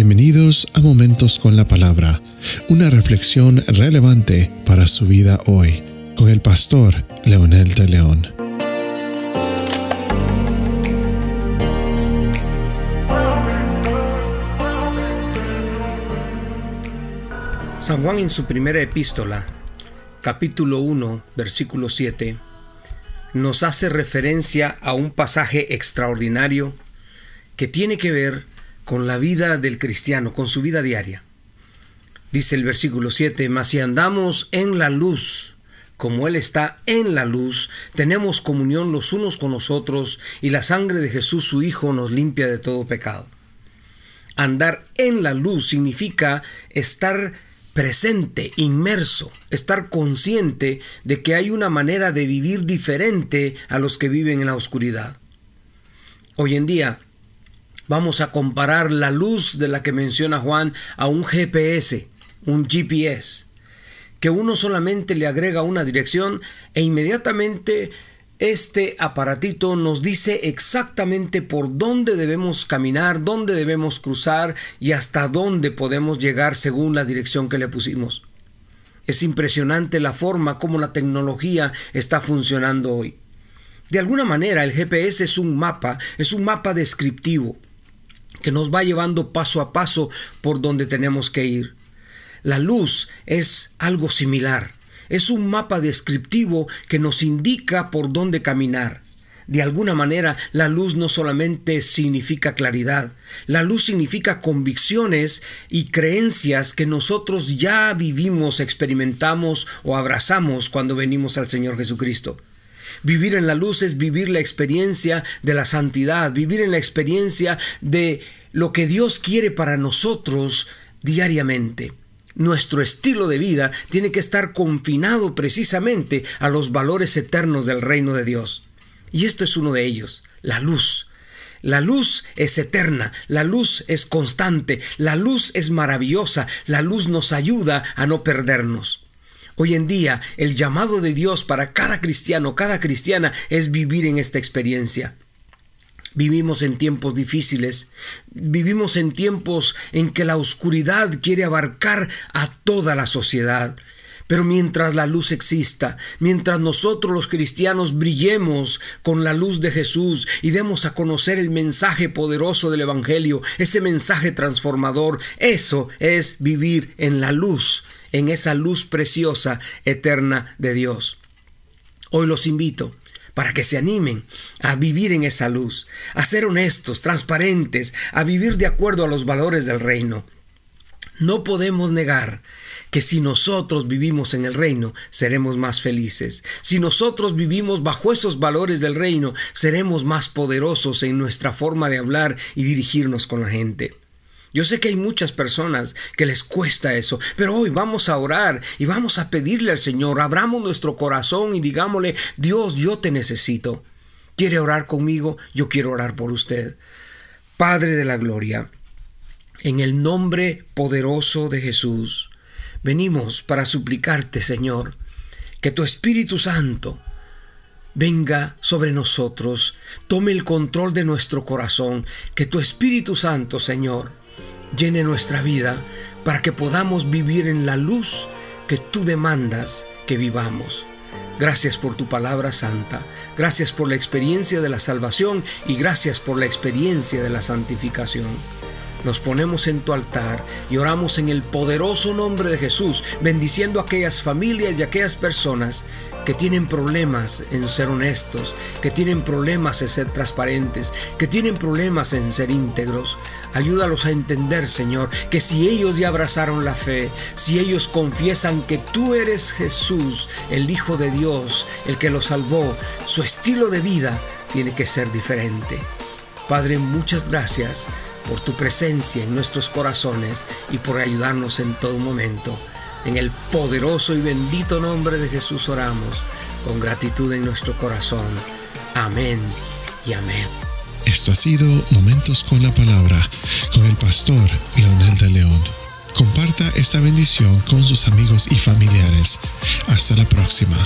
Bienvenidos a Momentos con la Palabra, una reflexión relevante para su vida hoy, con el pastor Leonel de León. San Juan en su primera epístola, capítulo 1, versículo 7, nos hace referencia a un pasaje extraordinario que tiene que ver con la vida del cristiano, con su vida diaria. Dice el versículo 7, mas si andamos en la luz, como Él está en la luz, tenemos comunión los unos con los otros, y la sangre de Jesús su Hijo nos limpia de todo pecado. Andar en la luz significa estar presente, inmerso, estar consciente de que hay una manera de vivir diferente a los que viven en la oscuridad. Hoy en día, vamos a comparar la luz de la que menciona Juan a un GPS, un GPS, que uno solamente le agrega una dirección e inmediatamente este aparatito nos dice exactamente por dónde debemos caminar, dónde debemos cruzar y hasta dónde podemos llegar según la dirección que le pusimos. Es impresionante la forma como la tecnología está funcionando hoy. De alguna manera el GPS es un mapa, es un mapa descriptivo que nos va llevando paso a paso por donde tenemos que ir. La luz es algo similar. Es un mapa descriptivo que nos indica por dónde caminar. De alguna manera, la luz no solamente significa claridad, la luz significa convicciones y creencias que nosotros ya vivimos, experimentamos o abrazamos cuando venimos al Señor Jesucristo. Vivir en la luz es vivir la experiencia de la santidad, vivir en la experiencia de lo que Dios quiere para nosotros diariamente. Nuestro estilo de vida tiene que estar confinado precisamente a los valores eternos del reino de Dios. Y esto es uno de ellos, la luz. La luz es eterna, la luz es constante, la luz es maravillosa, la luz nos ayuda a no perdernos. Hoy en día el llamado de Dios para cada cristiano, cada cristiana es vivir en esta experiencia. Vivimos en tiempos difíciles, vivimos en tiempos en que la oscuridad quiere abarcar a toda la sociedad. Pero mientras la luz exista, mientras nosotros los cristianos brillemos con la luz de Jesús y demos a conocer el mensaje poderoso del Evangelio, ese mensaje transformador, eso es vivir en la luz en esa luz preciosa eterna de Dios. Hoy los invito para que se animen a vivir en esa luz, a ser honestos, transparentes, a vivir de acuerdo a los valores del reino. No podemos negar que si nosotros vivimos en el reino, seremos más felices. Si nosotros vivimos bajo esos valores del reino, seremos más poderosos en nuestra forma de hablar y dirigirnos con la gente. Yo sé que hay muchas personas que les cuesta eso, pero hoy vamos a orar y vamos a pedirle al Señor, abramos nuestro corazón y digámosle, Dios, yo te necesito. ¿Quiere orar conmigo? Yo quiero orar por usted. Padre de la Gloria, en el nombre poderoso de Jesús, venimos para suplicarte, Señor, que tu Espíritu Santo venga sobre nosotros, tome el control de nuestro corazón, que tu Espíritu Santo, Señor, llene nuestra vida para que podamos vivir en la luz que tú demandas que vivamos. Gracias por tu palabra santa, gracias por la experiencia de la salvación y gracias por la experiencia de la santificación. Nos ponemos en tu altar y oramos en el poderoso nombre de Jesús, bendiciendo a aquellas familias y aquellas personas que tienen problemas en ser honestos, que tienen problemas en ser transparentes, que tienen problemas en ser íntegros. Ayúdalos a entender, Señor, que si ellos ya abrazaron la fe, si ellos confiesan que tú eres Jesús, el Hijo de Dios, el que los salvó, su estilo de vida tiene que ser diferente. Padre, muchas gracias por tu presencia en nuestros corazones y por ayudarnos en todo momento. En el poderoso y bendito nombre de Jesús oramos, con gratitud en nuestro corazón. Amén y amén. Esto ha sido Momentos con la Palabra con el pastor Leonel de León. Comparta esta bendición con sus amigos y familiares. Hasta la próxima.